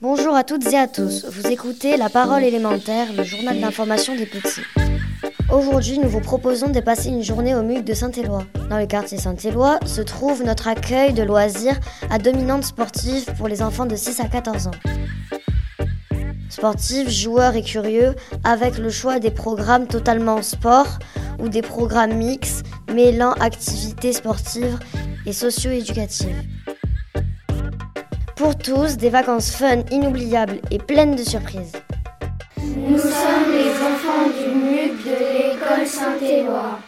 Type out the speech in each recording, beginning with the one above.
Bonjour à toutes et à tous. Vous écoutez La Parole élémentaire, le journal d'information des petits. Aujourd'hui, nous vous proposons de passer une journée au MUC de Saint-Éloi. Dans le quartier Saint-Éloi se trouve notre accueil de loisirs à dominante sportive pour les enfants de 6 à 14 ans. Sportifs, joueurs et curieux, avec le choix des programmes totalement sport ou des programmes mixtes mêlant activités sportives et socio-éducatives. Pour tous, des vacances fun, inoubliables et pleines de surprises. Nous sommes les enfants du MUC de l'école Saint-Éloi.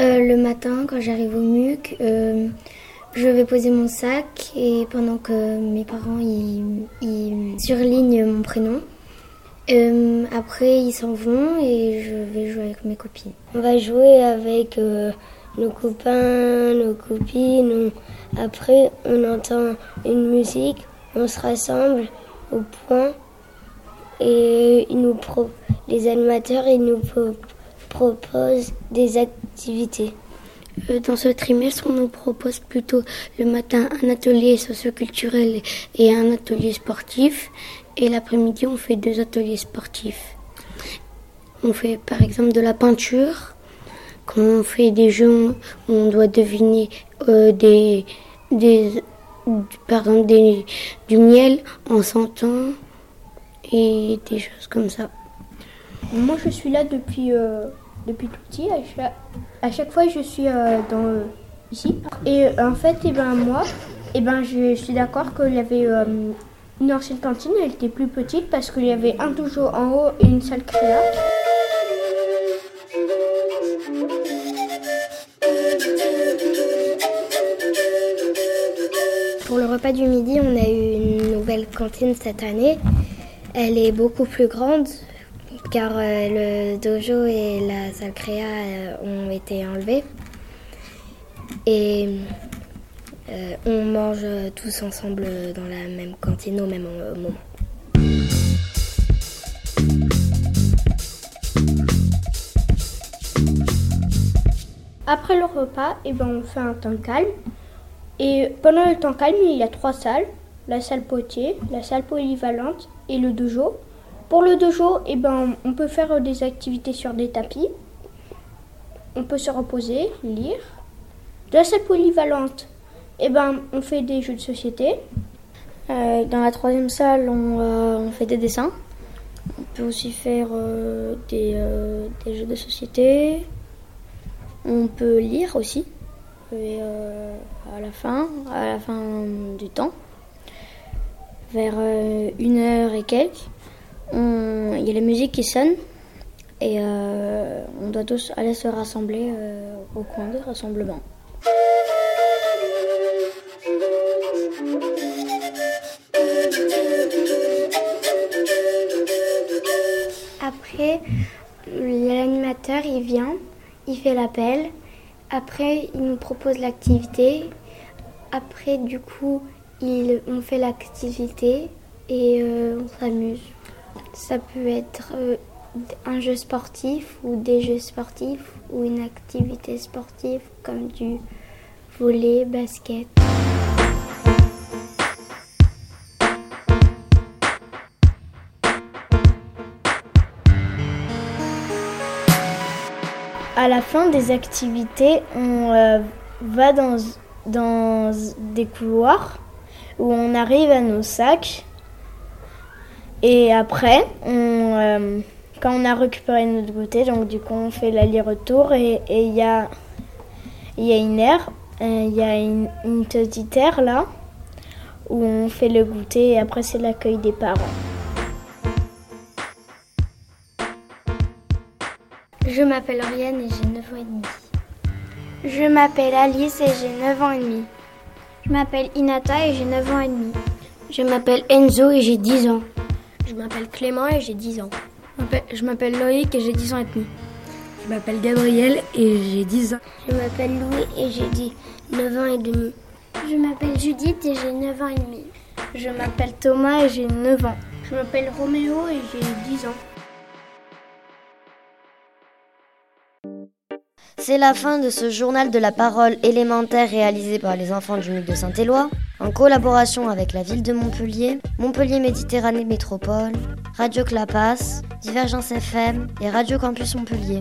Euh, le matin, quand j'arrive au MUC, euh, je vais poser mon sac et pendant que mes parents ils, ils surlignent mon prénom, euh, après ils s'en vont et je vais jouer avec mes copines. On va jouer avec euh, nos copains, nos copines. Après, on entend une musique, on se rassemble au point et les animateurs ils nous pro- proposent des activités. Euh, Dans ce trimestre, on nous propose plutôt le matin un atelier socioculturel et un atelier sportif. Et l'après-midi, on fait deux ateliers sportifs. On fait par exemple de la peinture. Quand on fait des jeux, on doit deviner euh, des, des, des, du miel en sentant et des choses comme ça. Moi, je suis là depuis, euh, tout petit. À chaque, fois, je suis euh, dans, ici. Et en fait, eh ben, moi, eh ben, je, suis d'accord qu'il y avait une ancienne cantine. Elle était plus petite parce qu'il y avait un dojo en haut et une salle créa. Pour le repas du midi, on a eu une nouvelle cantine cette année. Elle est beaucoup plus grande car euh, le dojo et la salle créa euh, ont été enlevés. Et euh, on mange tous ensemble dans la même cantine au même moment. Après le repas, eh ben, on fait un temps calme. Et pendant le temps calme, il y a trois salles. La salle potier, la salle polyvalente et le dojo. Pour le dojo, eh ben, on peut faire des activités sur des tapis. On peut se reposer, lire. Dans la salle polyvalente, eh ben, on fait des jeux de société. Euh, dans la troisième salle, on, euh, on fait des dessins. On peut aussi faire euh, des jeux de société. On peut lire aussi. Et euh, à la fin, à la fin du temps, vers euh, une heure et quelques, il y a la musique qui sonne et euh, on doit tous aller se rassembler au coin de rassemblement. Après, l'animateur, il vient, il fait l'appel. Après, il nous propose l'activité. Après, du coup, il, on fait l'activité et euh, on s'amuse. Ça peut être euh, un jeu sportif ou des jeux sportifs ou une activité sportive comme du volley, basket. À la fin des activités, on euh, va dans, dans des couloirs où on arrive à nos sacs. Et après, euh, quand on a récupéré notre goûter, donc du coup on fait l'aller-retour et il y, a, y a une aire, euh, il y a une, une petite aire là où on fait le goûter et après c'est l'accueil des parents. Je m'appelle Oriane et j'ai 9 ans et demi. Je m'appelle Alice et j'ai 9 ans et demi. Je m'appelle Inata et j'ai 9 ans et demi. Je m'appelle Enzo et j'ai 10 ans. Je m'appelle Clément et j'ai 10 ans. Je m'appelle Loïc et j'ai 10 ans et demi. Je m'appelle Gabriel et j'ai 10 ans. Je m'appelle Louis et j'ai dit 9 ans et demi. Je m'appelle Judith et j'ai 9 ans et demi. Je m'appelle Thomas et j'ai 9 ans. Je m'appelle Roméo et j'ai 10 ans. C'est la fin de ce journal de la parole élémentaire réalisé par les enfants du MUC de Saint-Éloi, en collaboration avec la ville de Montpellier, Montpellier Méditerranée Métropole, Radio Clapas, Divergence FM et Radio Campus Montpellier.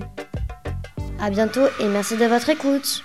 A bientôt et merci de votre écoute.